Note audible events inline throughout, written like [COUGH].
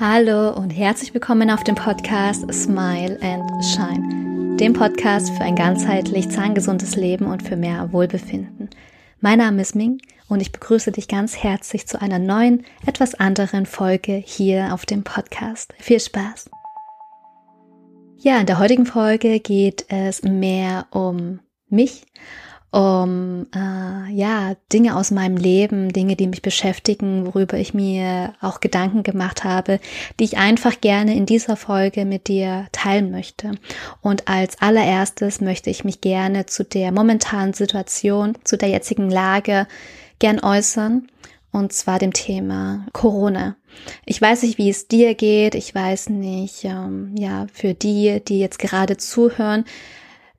Hallo und herzlich willkommen auf dem Podcast Smile and Shine, dem Podcast für ein ganzheitlich zahngesundes Leben und für mehr Wohlbefinden. Mein Name ist Ming und ich begrüße dich ganz herzlich zu einer neuen, etwas anderen Folge hier auf dem Podcast. Viel Spaß! Ja, in der heutigen Folge geht es mehr um mich um äh, ja Dinge aus meinem Leben, Dinge, die mich beschäftigen, worüber ich mir auch Gedanken gemacht habe, die ich einfach gerne in dieser Folge mit dir teilen möchte. Und als allererstes möchte ich mich gerne zu der momentanen Situation, zu der jetzigen Lage gern äußern. Und zwar dem Thema Corona. Ich weiß nicht, wie es dir geht. Ich weiß nicht, ähm, ja, für die, die jetzt gerade zuhören,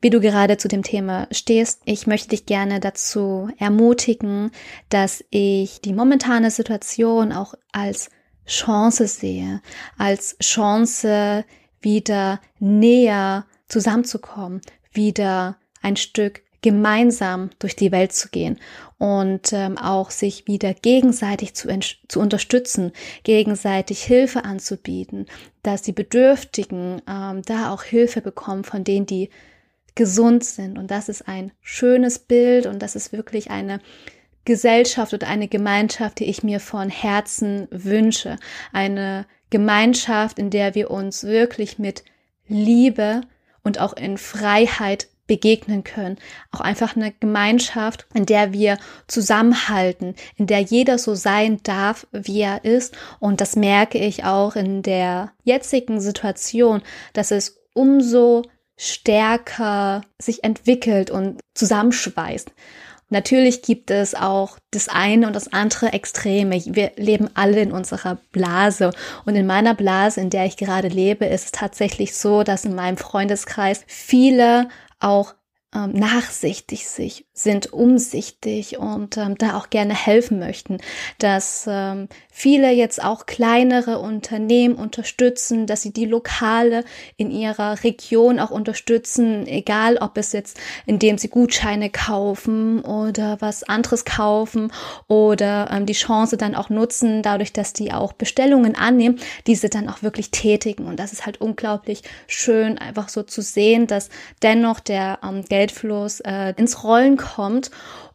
wie du gerade zu dem Thema stehst. Ich möchte dich gerne dazu ermutigen, dass ich die momentane Situation auch als Chance sehe, als Chance wieder näher zusammenzukommen, wieder ein Stück gemeinsam durch die Welt zu gehen und ähm, auch sich wieder gegenseitig zu, zu unterstützen, gegenseitig Hilfe anzubieten, dass die Bedürftigen ähm, da auch Hilfe bekommen von denen, die gesund sind. Und das ist ein schönes Bild und das ist wirklich eine Gesellschaft oder eine Gemeinschaft, die ich mir von Herzen wünsche. Eine Gemeinschaft, in der wir uns wirklich mit Liebe und auch in Freiheit begegnen können. Auch einfach eine Gemeinschaft, in der wir zusammenhalten, in der jeder so sein darf, wie er ist. Und das merke ich auch in der jetzigen Situation, dass es umso stärker sich entwickelt und zusammenschweißt. Natürlich gibt es auch das eine und das andere Extreme. Wir leben alle in unserer Blase. Und in meiner Blase, in der ich gerade lebe, ist es tatsächlich so, dass in meinem Freundeskreis viele auch ähm, nachsichtig sich, sind umsichtig und ähm, da auch gerne helfen möchten, dass ähm, viele jetzt auch kleinere Unternehmen unterstützen, dass sie die Lokale in ihrer Region auch unterstützen, egal ob es jetzt, indem sie Gutscheine kaufen oder was anderes kaufen oder ähm, die Chance dann auch nutzen, dadurch, dass die auch Bestellungen annehmen, diese dann auch wirklich tätigen. Und das ist halt unglaublich schön, einfach so zu sehen, dass dennoch der ähm, Geldfluss äh, ins Rollen kommt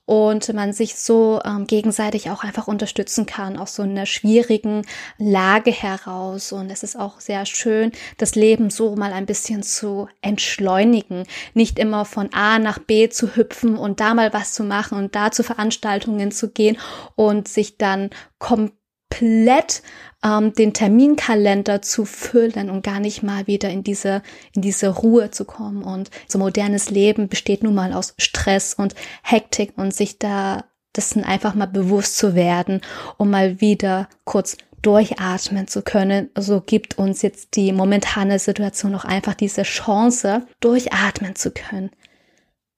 und man sich so ähm, gegenseitig auch einfach unterstützen kann, aus so einer schwierigen Lage heraus. Und es ist auch sehr schön, das Leben so mal ein bisschen zu entschleunigen, nicht immer von A nach B zu hüpfen und da mal was zu machen und da zu Veranstaltungen zu gehen und sich dann komplett ähm, den Terminkalender zu füllen und gar nicht mal wieder in diese, in diese Ruhe zu kommen. Und so modernes Leben besteht nun mal aus Stress und Hektik und sich da dessen einfach mal bewusst zu werden, um mal wieder kurz durchatmen zu können. So gibt uns jetzt die momentane Situation auch einfach diese Chance, durchatmen zu können.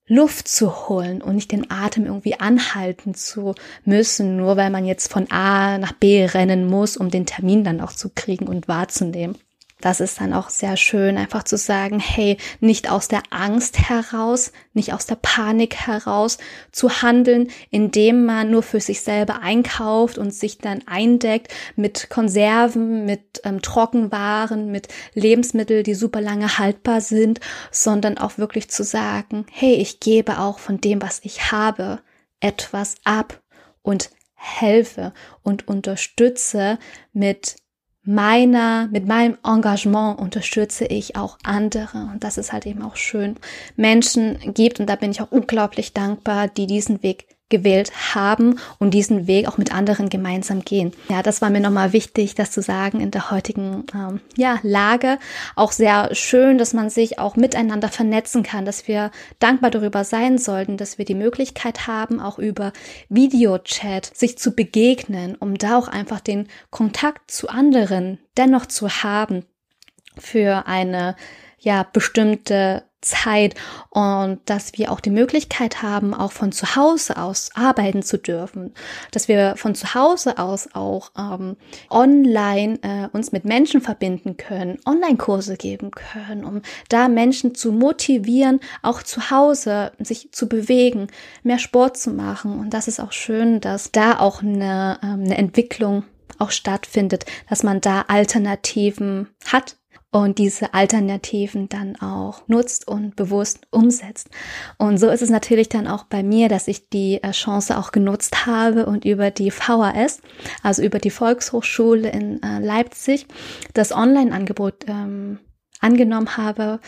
Luft zu holen und nicht den Atem irgendwie anhalten zu müssen, nur weil man jetzt von A nach B rennen muss, um den Termin dann auch zu kriegen und wahrzunehmen das ist dann auch sehr schön, einfach zu sagen, hey, nicht aus der Angst heraus, nicht aus der Panik heraus zu handeln, indem man nur für sich selber einkauft und sich dann eindeckt mit Konserven, mit ähm, Trockenwaren, mit Lebensmitteln, die super lange haltbar sind, sondern auch wirklich zu sagen, hey, ich gebe auch von dem, was ich habe, etwas ab und helfe und unterstütze mit meiner, mit meinem Engagement unterstütze ich auch andere. Und das ist halt eben auch schön. Menschen gibt, und da bin ich auch unglaublich dankbar, die diesen Weg gewählt haben und diesen Weg auch mit anderen gemeinsam gehen. Ja, das war mir nochmal wichtig, das zu sagen in der heutigen ähm, ja, Lage. Auch sehr schön, dass man sich auch miteinander vernetzen kann, dass wir dankbar darüber sein sollten, dass wir die Möglichkeit haben, auch über Videochat sich zu begegnen, um da auch einfach den Kontakt zu anderen dennoch zu haben für eine ja bestimmte Zeit und dass wir auch die Möglichkeit haben, auch von zu Hause aus arbeiten zu dürfen, dass wir von zu Hause aus auch ähm, online äh, uns mit Menschen verbinden können, Online-Kurse geben können, um da Menschen zu motivieren, auch zu Hause sich zu bewegen, mehr Sport zu machen. Und das ist auch schön, dass da auch eine, ähm, eine Entwicklung auch stattfindet, dass man da Alternativen hat und diese Alternativen dann auch nutzt und bewusst umsetzt. Und so ist es natürlich dann auch bei mir, dass ich die äh, Chance auch genutzt habe und über die VHS, also über die Volkshochschule in äh, Leipzig, das Online-Angebot ähm, angenommen habe,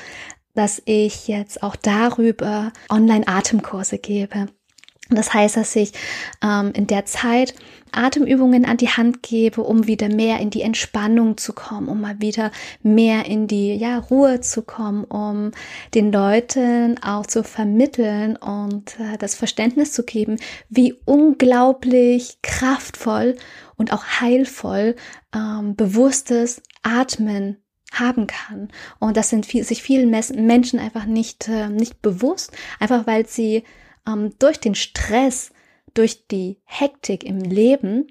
dass ich jetzt auch darüber Online-Atemkurse gebe. Das heißt, dass ich ähm, in der Zeit Atemübungen an die Hand gebe, um wieder mehr in die Entspannung zu kommen, um mal wieder mehr in die ja, Ruhe zu kommen, um den Leuten auch zu vermitteln und äh, das Verständnis zu geben, wie unglaublich kraftvoll und auch heilvoll ähm, bewusstes Atmen haben kann. Und das sind viel, sich vielen Menschen einfach nicht, äh, nicht bewusst, einfach weil sie ähm, durch den Stress, durch die Hektik im Leben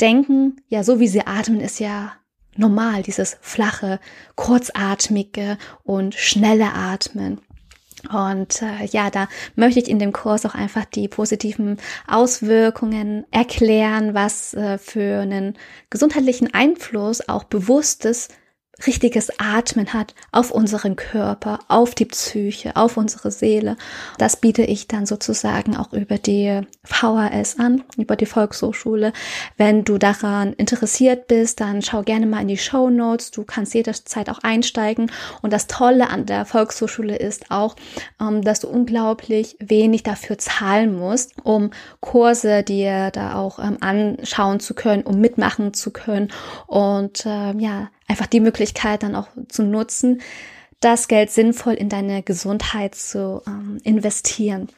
denken, ja, so wie sie atmen, ist ja normal, dieses flache, kurzatmige und schnelle Atmen. Und äh, ja, da möchte ich in dem Kurs auch einfach die positiven Auswirkungen erklären, was äh, für einen gesundheitlichen Einfluss auch bewusstes richtiges Atmen hat auf unseren Körper, auf die Psyche, auf unsere Seele. Das biete ich dann sozusagen auch über die VHS an, über die Volkshochschule. Wenn du daran interessiert bist, dann schau gerne mal in die Show Notes. Du kannst jederzeit auch einsteigen. Und das Tolle an der Volkshochschule ist auch, ähm, dass du unglaublich wenig dafür zahlen musst, um Kurse dir da auch ähm, anschauen zu können, um mitmachen zu können. Und ähm, ja, einfach die Möglichkeit dann auch zu nutzen, das Geld sinnvoll in deine Gesundheit zu ähm, investieren.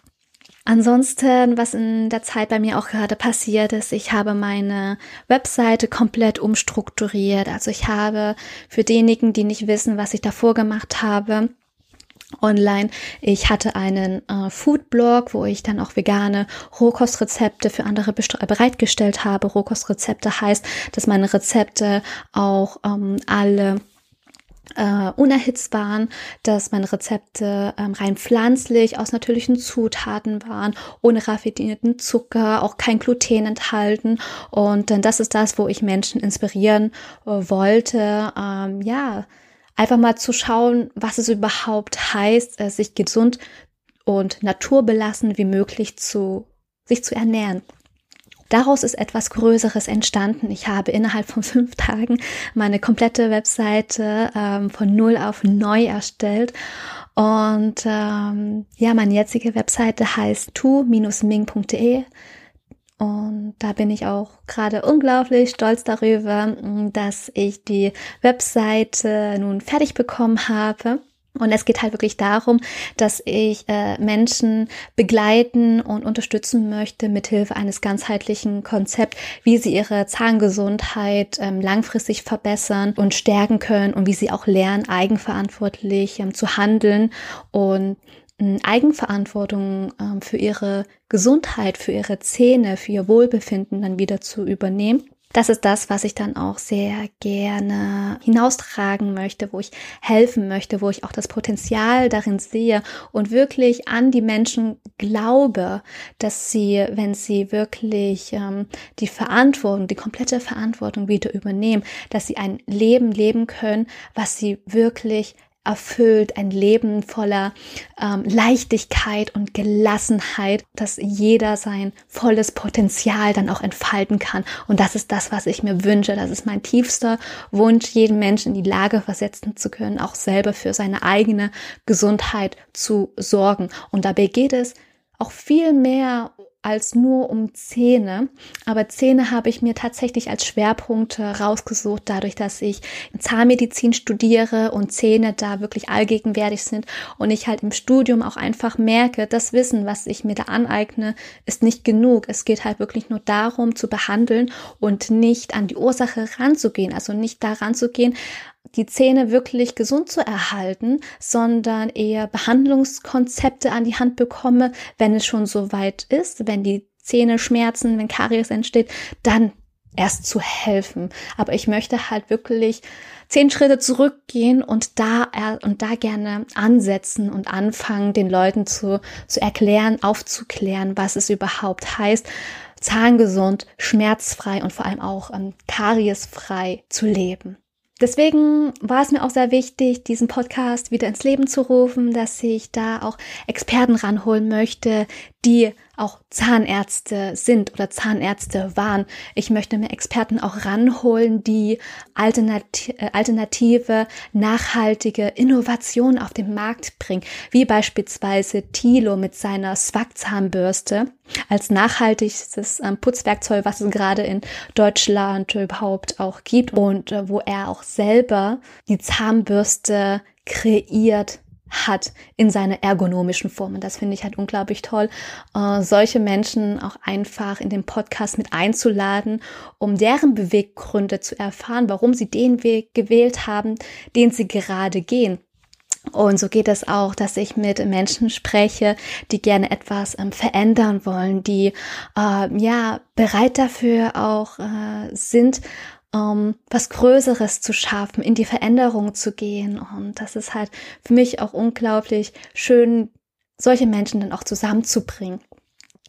Ansonsten, was in der Zeit bei mir auch gerade passiert ist, ich habe meine Webseite komplett umstrukturiert. Also ich habe für diejenigen, die nicht wissen, was ich davor gemacht habe, online. Ich hatte einen äh, Foodblog, wo ich dann auch vegane Rohkostrezepte für andere bereitgestellt habe. Rohkostrezepte heißt, dass meine Rezepte auch ähm, alle äh, unerhitzt waren, dass meine Rezepte ähm, rein pflanzlich aus natürlichen Zutaten waren, ohne raffinierten Zucker, auch kein Gluten enthalten. Und äh, das ist das, wo ich Menschen inspirieren äh, wollte, ähm, ja, einfach mal zu schauen, was es überhaupt heißt, äh, sich gesund und naturbelassen wie möglich zu, sich zu ernähren. Daraus ist etwas Größeres entstanden. Ich habe innerhalb von [LAUGHS] fünf Tagen meine komplette Webseite ähm, von null auf neu erstellt. Und ähm, ja, meine jetzige Webseite heißt tu-ming.de. Und da bin ich auch gerade unglaublich stolz darüber, dass ich die Webseite nun fertig bekommen habe. Und es geht halt wirklich darum, dass ich äh, Menschen begleiten und unterstützen möchte mit Hilfe eines ganzheitlichen Konzepts, wie sie ihre Zahngesundheit ähm, langfristig verbessern und stärken können und wie sie auch lernen, eigenverantwortlich ähm, zu handeln und Eigenverantwortung ähm, für ihre Gesundheit, für ihre Zähne, für ihr Wohlbefinden dann wieder zu übernehmen. Das ist das, was ich dann auch sehr gerne hinaustragen möchte, wo ich helfen möchte, wo ich auch das Potenzial darin sehe und wirklich an die Menschen glaube, dass sie, wenn sie wirklich ähm, die Verantwortung, die komplette Verantwortung wieder übernehmen, dass sie ein Leben leben können, was sie wirklich erfüllt, ein Leben voller ähm, Leichtigkeit und Gelassenheit, dass jeder sein volles Potenzial dann auch entfalten kann. Und das ist das, was ich mir wünsche. Das ist mein tiefster Wunsch, jeden Menschen in die Lage versetzen zu können, auch selber für seine eigene Gesundheit zu sorgen. Und dabei geht es auch viel mehr als nur um Zähne. Aber Zähne habe ich mir tatsächlich als Schwerpunkt rausgesucht, dadurch, dass ich Zahnmedizin studiere und Zähne da wirklich allgegenwärtig sind und ich halt im Studium auch einfach merke, das Wissen, was ich mir da aneigne, ist nicht genug. Es geht halt wirklich nur darum zu behandeln und nicht an die Ursache ranzugehen, also nicht da ranzugehen, die Zähne wirklich gesund zu erhalten, sondern eher Behandlungskonzepte an die Hand bekomme, wenn es schon so weit ist, wenn die Zähne schmerzen, wenn Karies entsteht, dann erst zu helfen. Aber ich möchte halt wirklich zehn Schritte zurückgehen und da und da gerne ansetzen und anfangen, den Leuten zu, zu erklären, aufzuklären, was es überhaupt heißt, zahngesund, schmerzfrei und vor allem auch ähm, kariesfrei zu leben. Deswegen war es mir auch sehr wichtig, diesen Podcast wieder ins Leben zu rufen, dass ich da auch Experten ranholen möchte, die auch Zahnärzte sind oder Zahnärzte waren. Ich möchte mir Experten auch ranholen, die alternative, äh, alternative nachhaltige Innovationen auf den Markt bringen, wie beispielsweise Tilo mit seiner Swag-Zahnbürste als nachhaltigstes ähm, Putzwerkzeug, was es gerade in Deutschland überhaupt auch gibt und äh, wo er auch selber die Zahnbürste kreiert hat in seiner ergonomischen Form. Und das finde ich halt unglaublich toll, äh, solche Menschen auch einfach in den Podcast mit einzuladen, um deren Beweggründe zu erfahren, warum sie den Weg gewählt haben, den sie gerade gehen. Und so geht es auch, dass ich mit Menschen spreche, die gerne etwas ähm, verändern wollen, die äh, ja bereit dafür auch äh, sind, ähm, was Größeres zu schaffen, in die Veränderung zu gehen. Und das ist halt für mich auch unglaublich schön, solche Menschen dann auch zusammenzubringen.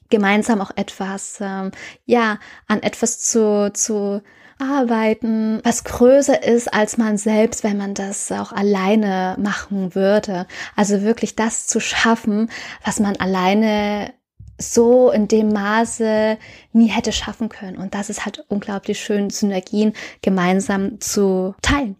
Gemeinsam auch etwas, ähm, ja, an etwas zu, zu arbeiten, was größer ist als man selbst, wenn man das auch alleine machen würde. Also wirklich das zu schaffen, was man alleine so in dem Maße nie hätte schaffen können. Und das ist halt unglaublich schön, Synergien gemeinsam zu teilen.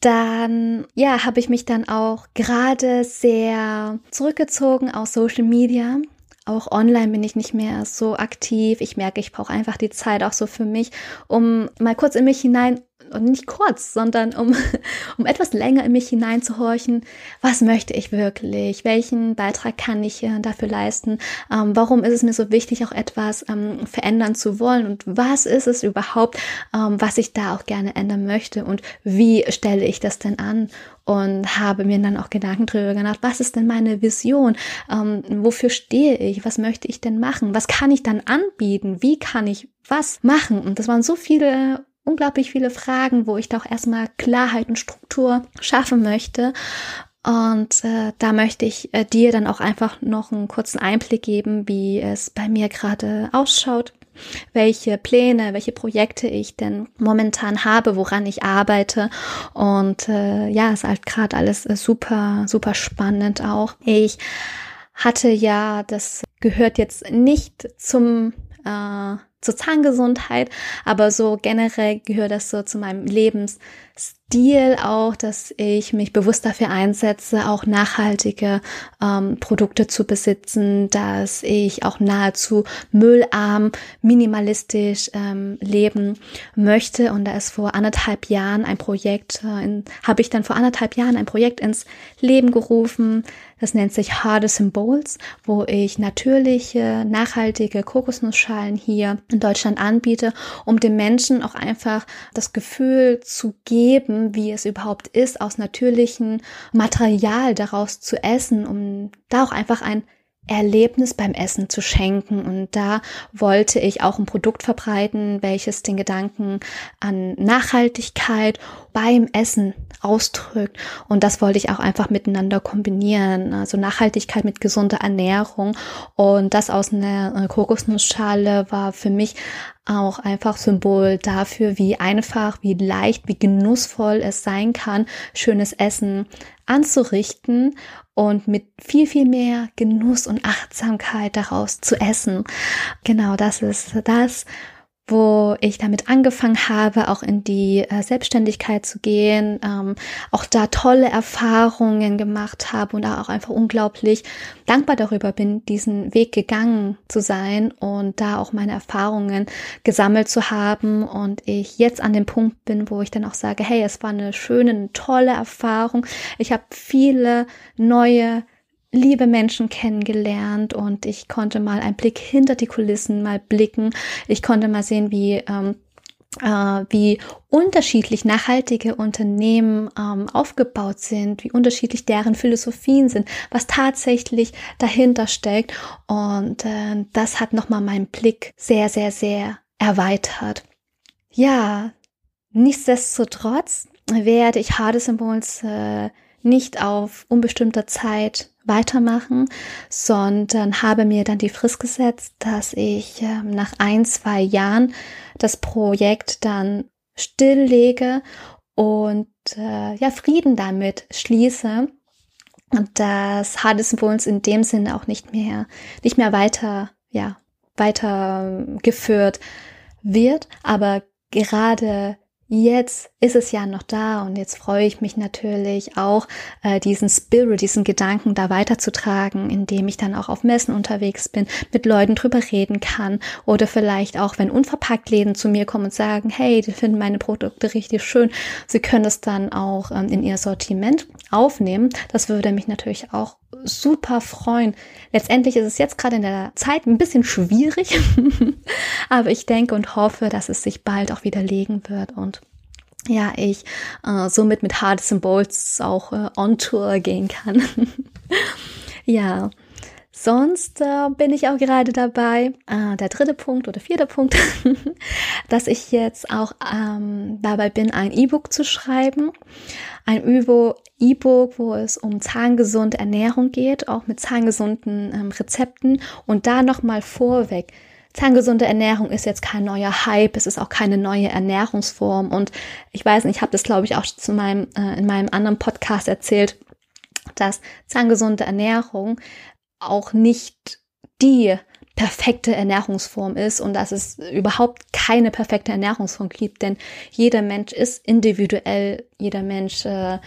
Dann, ja, habe ich mich dann auch gerade sehr zurückgezogen aus Social Media. Auch online bin ich nicht mehr so aktiv. Ich merke, ich brauche einfach die Zeit auch so für mich, um mal kurz in mich hinein und nicht kurz, sondern um, [LAUGHS] um etwas länger in mich hineinzuhorchen, was möchte ich wirklich, welchen Beitrag kann ich dafür leisten, ähm, warum ist es mir so wichtig, auch etwas ähm, verändern zu wollen? Und was ist es überhaupt, ähm, was ich da auch gerne ändern möchte? Und wie stelle ich das denn an? Und habe mir dann auch Gedanken darüber gemacht, was ist denn meine Vision, ähm, wofür stehe ich, was möchte ich denn machen, was kann ich dann anbieten, wie kann ich was machen? Und das waren so viele unglaublich viele Fragen, wo ich da auch erstmal Klarheit und Struktur schaffen möchte. Und äh, da möchte ich äh, dir dann auch einfach noch einen kurzen Einblick geben, wie es bei mir gerade ausschaut, welche Pläne, welche Projekte ich denn momentan habe, woran ich arbeite. Und äh, ja, ist halt gerade alles äh, super, super spannend auch. Ich hatte ja, das gehört jetzt nicht zum äh, zur Zahngesundheit, aber so generell gehört das so zu meinem Lebensstil auch, dass ich mich bewusst dafür einsetze, auch nachhaltige ähm, Produkte zu besitzen, dass ich auch nahezu müllarm, minimalistisch ähm, leben möchte. Und da ist vor anderthalb Jahren ein Projekt, äh, habe ich dann vor anderthalb Jahren ein Projekt ins Leben gerufen, das nennt sich Harde Symbols, wo ich natürliche, nachhaltige Kokosnussschalen hier in Deutschland anbiete, um den Menschen auch einfach das Gefühl zu geben, wie es überhaupt ist, aus natürlichem Material daraus zu essen, um da auch einfach ein Erlebnis beim Essen zu schenken. Und da wollte ich auch ein Produkt verbreiten, welches den Gedanken an Nachhaltigkeit beim Essen ausdrückt. Und das wollte ich auch einfach miteinander kombinieren. Also Nachhaltigkeit mit gesunder Ernährung. Und das aus einer Kokosnussschale war für mich auch einfach Symbol dafür, wie einfach, wie leicht, wie genussvoll es sein kann, schönes Essen anzurichten und mit viel, viel mehr Genuss und Achtsamkeit daraus zu essen. Genau das ist das, wo ich damit angefangen habe, auch in die äh, Selbstständigkeit zu gehen, ähm, auch da tolle Erfahrungen gemacht habe und auch einfach unglaublich dankbar darüber bin, diesen Weg gegangen zu sein und da auch meine Erfahrungen gesammelt zu haben und ich jetzt an dem Punkt bin, wo ich dann auch sage, hey, es war eine schöne, eine tolle Erfahrung. Ich habe viele neue liebe Menschen kennengelernt und ich konnte mal einen Blick hinter die Kulissen mal blicken. Ich konnte mal sehen, wie ähm, äh, wie unterschiedlich nachhaltige Unternehmen ähm, aufgebaut sind, wie unterschiedlich deren Philosophien sind, was tatsächlich dahinter steckt. Und äh, das hat nochmal meinen Blick sehr, sehr, sehr erweitert. Ja, nichtsdestotrotz werde ich Hard Symbols äh, nicht auf unbestimmter Zeit weitermachen, sondern habe mir dann die Frist gesetzt, dass ich äh, nach ein, zwei Jahren das Projekt dann stilllege und äh, ja Frieden damit schließe. Und das Hades Bones in dem Sinne auch nicht mehr nicht mehr weiter ja weiter geführt wird, aber gerade jetzt ist es ja noch da und jetzt freue ich mich natürlich auch, äh, diesen Spirit, diesen Gedanken da weiterzutragen, indem ich dann auch auf Messen unterwegs bin, mit Leuten drüber reden kann oder vielleicht auch, wenn unverpackt Läden zu mir kommen und sagen, hey, die finden meine Produkte richtig schön, sie können es dann auch ähm, in ihr Sortiment aufnehmen. Das würde mich natürlich auch super freuen. Letztendlich ist es jetzt gerade in der Zeit ein bisschen schwierig, [LAUGHS] aber ich denke und hoffe, dass es sich bald auch wieder legen wird und ja, ich äh, somit mit Hard Symbols auch äh, on Tour gehen kann. [LAUGHS] ja, Sonst äh, bin ich auch gerade dabei, äh, der dritte Punkt oder vierte Punkt, [LAUGHS] dass ich jetzt auch ähm, dabei bin, ein E-Book zu schreiben. Ein E-Book, wo es um zahngesunde Ernährung geht, auch mit zahngesunden ähm, Rezepten. Und da nochmal vorweg, Zahngesunde Ernährung ist jetzt kein neuer Hype, es ist auch keine neue Ernährungsform. Und ich weiß nicht, ich habe das, glaube ich, auch zu meinem, äh, in meinem anderen Podcast erzählt, dass zahngesunde Ernährung auch nicht die perfekte Ernährungsform ist und dass es überhaupt keine perfekte Ernährungsform gibt, denn jeder Mensch ist individuell, jeder Mensch äh,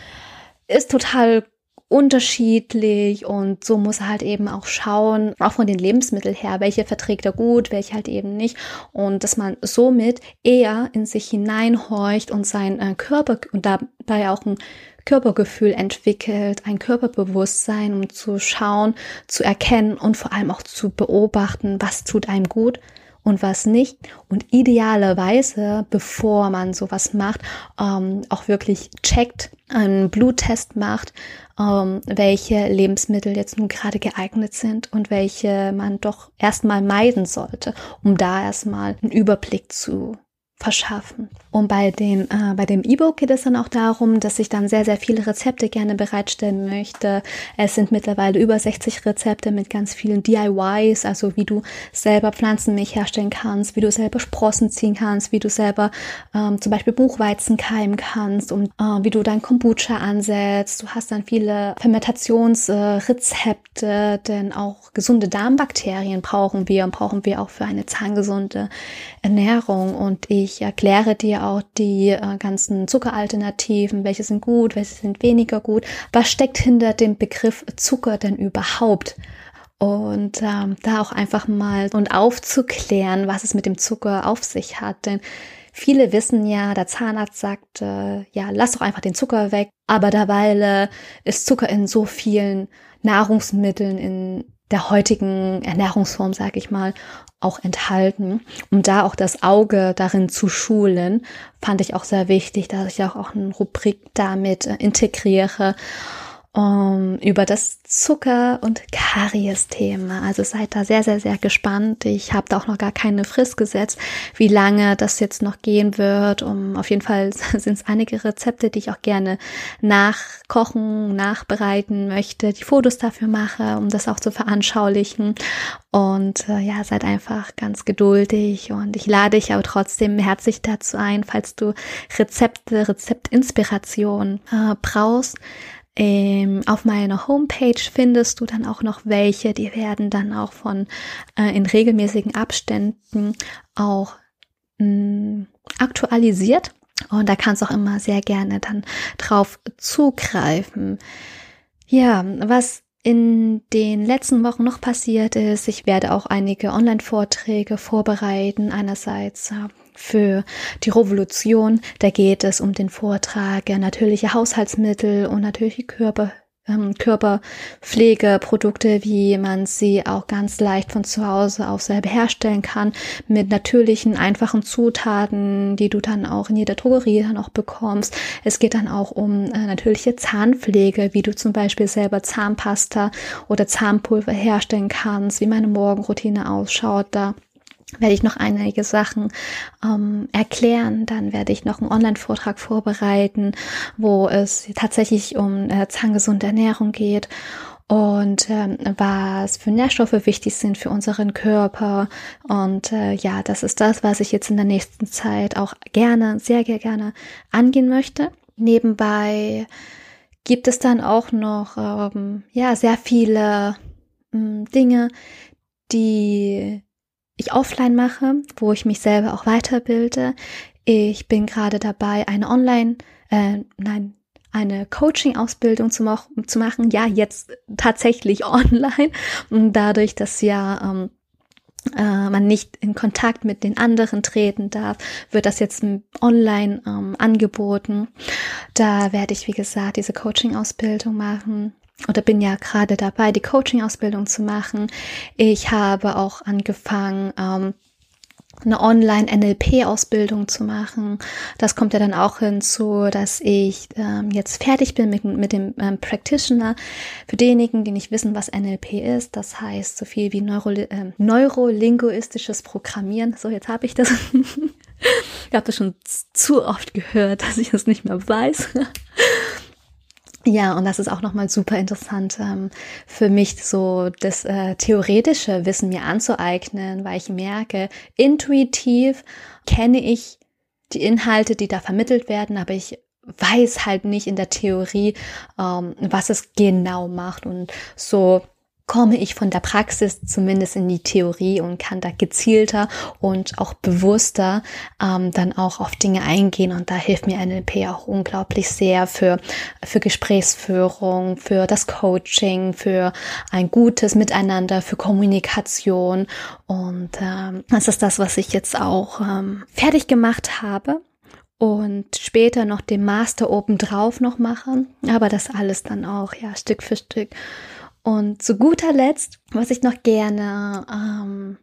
ist total unterschiedlich und so muss er halt eben auch schauen, auch von den Lebensmitteln her, welche verträgt er gut, welche halt eben nicht und dass man somit eher in sich hineinhorcht und sein äh, Körper und dabei auch ein Körpergefühl entwickelt, ein Körperbewusstsein, um zu schauen, zu erkennen und vor allem auch zu beobachten, was tut einem gut und was nicht. Und idealerweise, bevor man sowas macht, ähm, auch wirklich checkt, einen Bluttest macht, ähm, welche Lebensmittel jetzt nun gerade geeignet sind und welche man doch erstmal meiden sollte, um da erstmal einen Überblick zu verschaffen. Und bei dem, äh, bei dem E-Book geht es dann auch darum, dass ich dann sehr, sehr viele Rezepte gerne bereitstellen möchte. Es sind mittlerweile über 60 Rezepte mit ganz vielen DIYs, also wie du selber Pflanzenmilch herstellen kannst, wie du selber Sprossen ziehen kannst, wie du selber ähm, zum Beispiel Buchweizen keimen kannst und äh, wie du dein Kombucha ansetzt. Du hast dann viele Fermentationsrezepte, äh, denn auch gesunde Darmbakterien brauchen wir und brauchen wir auch für eine zahngesunde Ernährung. Und ich erkläre dir auch die äh, ganzen Zuckeralternativen, welche sind gut, welche sind weniger gut. Was steckt hinter dem Begriff Zucker denn überhaupt? Und ähm, da auch einfach mal und aufzuklären, was es mit dem Zucker auf sich hat. Denn viele wissen ja, der Zahnarzt sagt, äh, ja, lass doch einfach den Zucker weg. Aber derweil ist Zucker in so vielen Nahrungsmitteln, in der heutigen Ernährungsform, sage ich mal, auch enthalten. Um da auch das Auge darin zu schulen, fand ich auch sehr wichtig, dass ich auch, auch eine Rubrik damit äh, integriere um, über das Zucker- und Karies-Thema. Also seid da sehr, sehr, sehr gespannt. Ich habe da auch noch gar keine Frist gesetzt, wie lange das jetzt noch gehen wird. Um, auf jeden Fall [LAUGHS] sind es einige Rezepte, die ich auch gerne nachkochen, nachbereiten möchte, die Fotos dafür mache, um das auch zu veranschaulichen. Und äh, ja, seid einfach ganz geduldig und ich lade dich aber trotzdem herzlich dazu ein, falls du Rezepte, Rezeptinspiration äh, brauchst ähm, auf meiner Homepage findest du dann auch noch welche, die werden dann auch von äh, in regelmäßigen Abständen auch mh, mm, aktualisiert und da kannst du auch immer sehr gerne dann drauf zugreifen. Ja, was in den letzten Wochen noch passiert ist, ich werde auch einige Online-Vorträge vorbereiten. Einerseits äh, für die Revolution. Da geht es um den Vortrag natürliche Haushaltsmittel und natürliche Körper, ähm, Körperpflegeprodukte, wie man sie auch ganz leicht von zu Hause aus selber herstellen kann, mit natürlichen, einfachen Zutaten, die du dann auch in jeder Drogerie dann auch bekommst. Es geht dann auch um äh, natürliche Zahnpflege, wie du zum Beispiel selber Zahnpasta oder Zahnpulver herstellen kannst, wie meine Morgenroutine ausschaut. Da werde ich noch einige Sachen ähm, erklären. Dann werde ich noch einen Online-Vortrag vorbereiten, wo es tatsächlich um äh, zahngesunde Ernährung geht. und ähm, was für Nährstoffe wichtig sind für unseren Körper. Und äh, ja, das ist das, was ich jetzt in der nächsten Zeit auch gerne, sehr, sehr gerne angehen möchte. Nebenbei gibt es dann auch noch ähm, ja sehr viele ähm, Dinge, die ich offline mache, wo ich mich selber auch weiterbilde. Ich bin gerade dabei, eine Online, äh, nein, eine Coaching-Ausbildung zu, zu machen. Ja, jetzt tatsächlich [LAUGHS] online. Und dadurch, dass ja ähm, äh, man nicht in Kontakt mit den anderen treten darf, wird das jetzt online ähm, angeboten. Da werde ich, wie gesagt, diese Coaching-Ausbildung machen oder bin ja gerade dabei, die Coaching-Ausbildung zu machen. Ich habe auch angefangen, ähm, eine Online-NLP-Ausbildung zu machen. Das kommt ja dann auch hinzu, dass ich ähm, jetzt fertig bin mit, mit dem ähm, Practitioner. Für diejenigen, die nicht wissen, was NLP ist, das heißt so viel wie Neuro, äh, neurolinguistisches Programmieren. So, jetzt habe ich das. [LAUGHS] ich habe das schon zu oft gehört, dass ich das nicht mehr weiß. Ja, und das ist auch nochmal super interessant ähm, für mich, so das äh, theoretische Wissen mir anzueignen, weil ich merke, intuitiv kenne ich die Inhalte, die da vermittelt werden, aber ich weiß halt nicht in der Theorie, ähm, was es genau macht. Und so komme ich von der Praxis zumindest in die Theorie und kann da gezielter und auch bewusster ähm, dann auch auf Dinge eingehen. Und da hilft mir NLP auch unglaublich sehr für für Gesprächsführung, für das Coaching, für ein gutes Miteinander, für Kommunikation. Und ähm, das ist das, was ich jetzt auch ähm, fertig gemacht habe und später noch den Master obendrauf noch machen, aber das alles dann auch ja Stück für Stück und zu guter Letzt, was ich noch gerne ähm,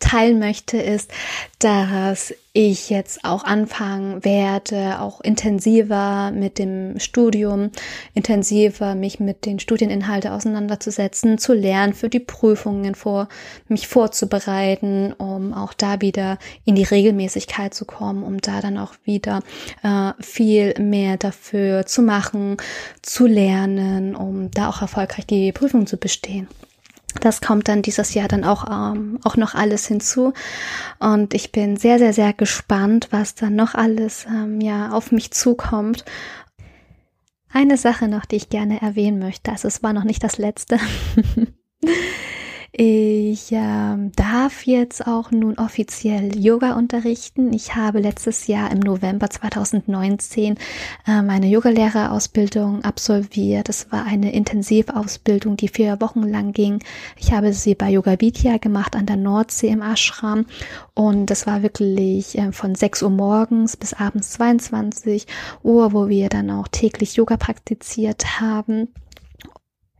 teilen möchte, ist, dass ich jetzt auch anfangen werde, auch intensiver mit dem Studium, intensiver mich mit den Studieninhalten auseinanderzusetzen, zu lernen, für die Prüfungen vor, mich vorzubereiten, um auch da wieder in die Regelmäßigkeit zu kommen, um da dann auch wieder äh, viel mehr dafür zu machen, zu lernen, um da auch erfolgreich die Prüfung zu bestehen. Das kommt dann dieses Jahr dann auch, ähm, auch noch alles hinzu. Und ich bin sehr, sehr, sehr gespannt, was dann noch alles ähm, ja, auf mich zukommt. Eine Sache noch, die ich gerne erwähnen möchte, also es war noch nicht das letzte. [LAUGHS] Ich äh, darf jetzt auch nun offiziell Yoga unterrichten. Ich habe letztes Jahr im November 2019 äh, meine Yogalehrerausbildung absolviert. Es war eine Intensivausbildung, die vier Wochen lang ging. Ich habe sie bei Yoga Vidya gemacht an der Nordsee im Ashram und das war wirklich äh, von 6 Uhr morgens bis abends 22 Uhr, wo wir dann auch täglich Yoga praktiziert haben.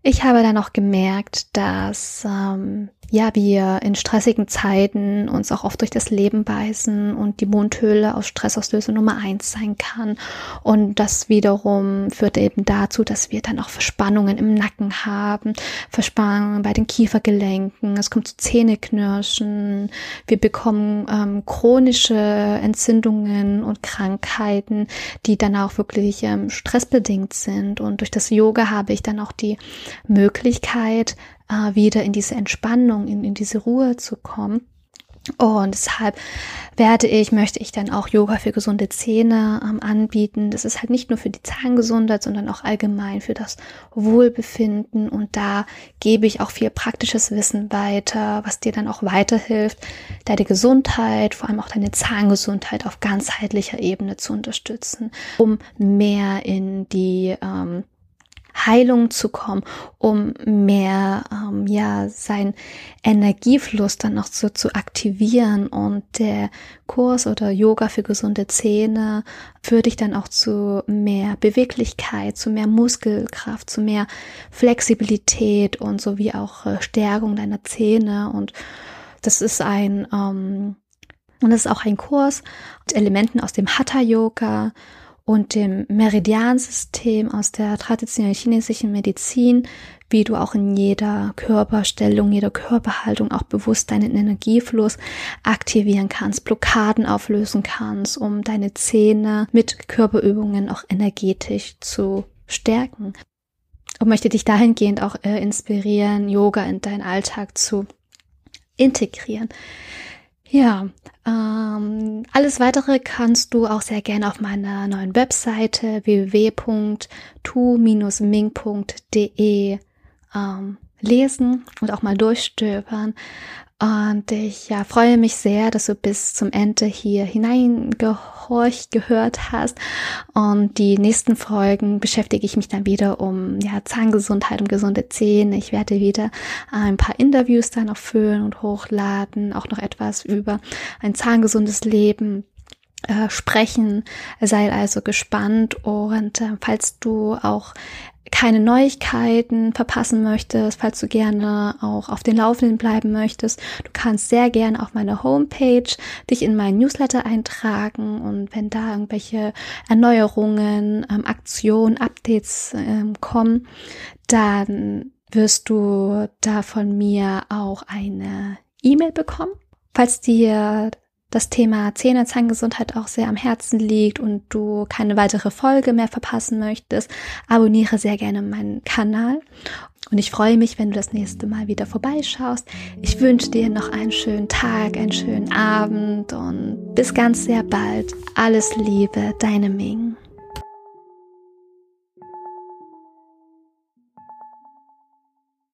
Ich habe dann auch gemerkt, dass ähm, ja, wir in stressigen Zeiten uns auch oft durch das Leben beißen und die Mundhöhle aus Stressauslöser Nummer eins sein kann. Und das wiederum führt eben dazu, dass wir dann auch Verspannungen im Nacken haben, Verspannungen bei den Kiefergelenken, es kommt zu Zähneknirschen, wir bekommen ähm, chronische Entzündungen und Krankheiten, die dann auch wirklich ähm, stressbedingt sind. Und durch das Yoga habe ich dann auch die Möglichkeit, äh, wieder in diese Entspannung, in, in diese Ruhe zu kommen. Und deshalb werde ich, möchte ich dann auch Yoga für gesunde Zähne ähm, anbieten. Das ist halt nicht nur für die Zahngesundheit, sondern auch allgemein für das Wohlbefinden. Und da gebe ich auch viel praktisches Wissen weiter, was dir dann auch weiterhilft, deine Gesundheit, vor allem auch deine Zahngesundheit auf ganzheitlicher Ebene zu unterstützen, um mehr in die ähm, Heilung zu kommen, um mehr ähm, ja sein Energiefluss dann noch so zu aktivieren. Und der Kurs oder Yoga für gesunde Zähne führt dich dann auch zu mehr Beweglichkeit, zu mehr Muskelkraft, zu mehr Flexibilität und sowie auch äh, Stärkung deiner Zähne. Und das ist ein ähm, und das ist auch ein Kurs mit Elementen aus dem Hatha Yoga und dem Meridiansystem aus der traditionellen chinesischen Medizin, wie du auch in jeder Körperstellung, jeder Körperhaltung auch bewusst deinen Energiefluss aktivieren kannst, Blockaden auflösen kannst, um deine Zähne mit Körperübungen auch energetisch zu stärken. und möchte dich dahingehend auch äh, inspirieren, Yoga in deinen Alltag zu integrieren. Ja, ähm, alles weitere kannst du auch sehr gerne auf meiner neuen Webseite www.tu-ming.de ähm, lesen und auch mal durchstöbern. Und ich ja, freue mich sehr, dass du bis zum Ende hier hineingehorcht, gehört hast. Und die nächsten Folgen beschäftige ich mich dann wieder um ja, Zahngesundheit, um gesunde Zähne. Ich werde wieder ein paar Interviews dann noch füllen und hochladen, auch noch etwas über ein zahngesundes Leben äh, sprechen. Sei also gespannt und äh, falls du auch keine Neuigkeiten verpassen möchtest, falls du gerne auch auf den Laufenden bleiben möchtest, du kannst sehr gerne auf meine Homepage dich in meinen Newsletter eintragen und wenn da irgendwelche Erneuerungen, ähm, Aktionen, Updates ähm, kommen, dann wirst du da von mir auch eine E-Mail bekommen. Falls dir das Thema Zähne, Zahngesundheit auch sehr am Herzen liegt und du keine weitere Folge mehr verpassen möchtest, abonniere sehr gerne meinen Kanal. Und ich freue mich, wenn du das nächste Mal wieder vorbeischaust. Ich wünsche dir noch einen schönen Tag, einen schönen Abend und bis ganz sehr bald. Alles Liebe, deine Ming.